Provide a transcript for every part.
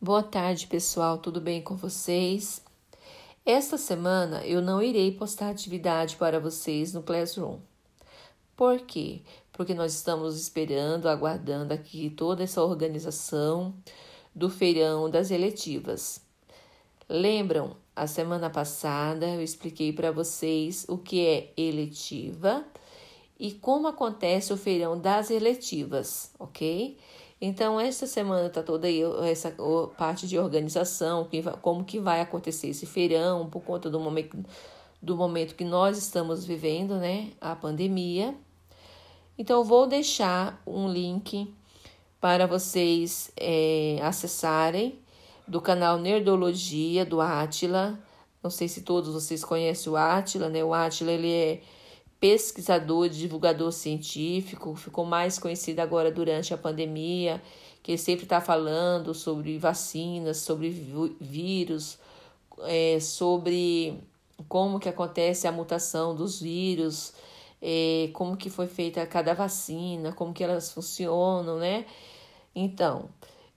Boa tarde, pessoal. Tudo bem com vocês? Esta semana eu não irei postar atividade para vocês no Classroom. Por quê? Porque nós estamos esperando, aguardando aqui toda essa organização do feirão das eletivas. Lembram? A semana passada eu expliquei para vocês o que é eletiva e como acontece o feirão das eletivas, ok? Então, essa semana está toda aí essa parte de organização, como que vai acontecer esse feirão, por conta do momento, do momento que nós estamos vivendo, né? A pandemia. Então, vou deixar um link para vocês é, acessarem do canal Nerdologia do Átila. Não sei se todos vocês conhecem o Átila, né? O Átila, ele é pesquisador, divulgador científico, ficou mais conhecido agora durante a pandemia, que sempre está falando sobre vacinas, sobre vírus, é, sobre como que acontece a mutação dos vírus, é, como que foi feita cada vacina, como que elas funcionam, né? Então,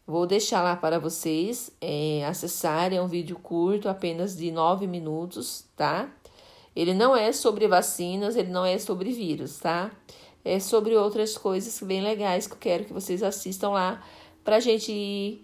vou deixar lá para vocês é, acessarem, é um vídeo curto, apenas de nove minutos, tá? Ele não é sobre vacinas, ele não é sobre vírus, tá? É sobre outras coisas bem legais que eu quero que vocês assistam lá para a gente ir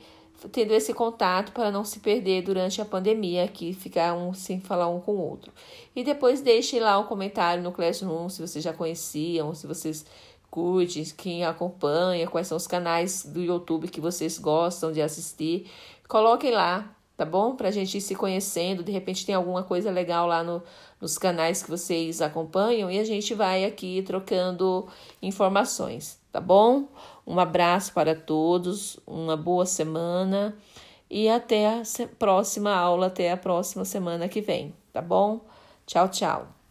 tendo esse contato para não se perder durante a pandemia, aqui ficar um sem falar um com o outro. E depois deixem lá um comentário no Classroom se vocês já conheciam, se vocês curtem, quem acompanha, quais são os canais do YouTube que vocês gostam de assistir. Coloquem lá tá bom? Pra gente ir se conhecendo, de repente tem alguma coisa legal lá no, nos canais que vocês acompanham e a gente vai aqui trocando informações, tá bom? Um abraço para todos, uma boa semana e até a próxima aula, até a próxima semana que vem, tá bom? Tchau, tchau.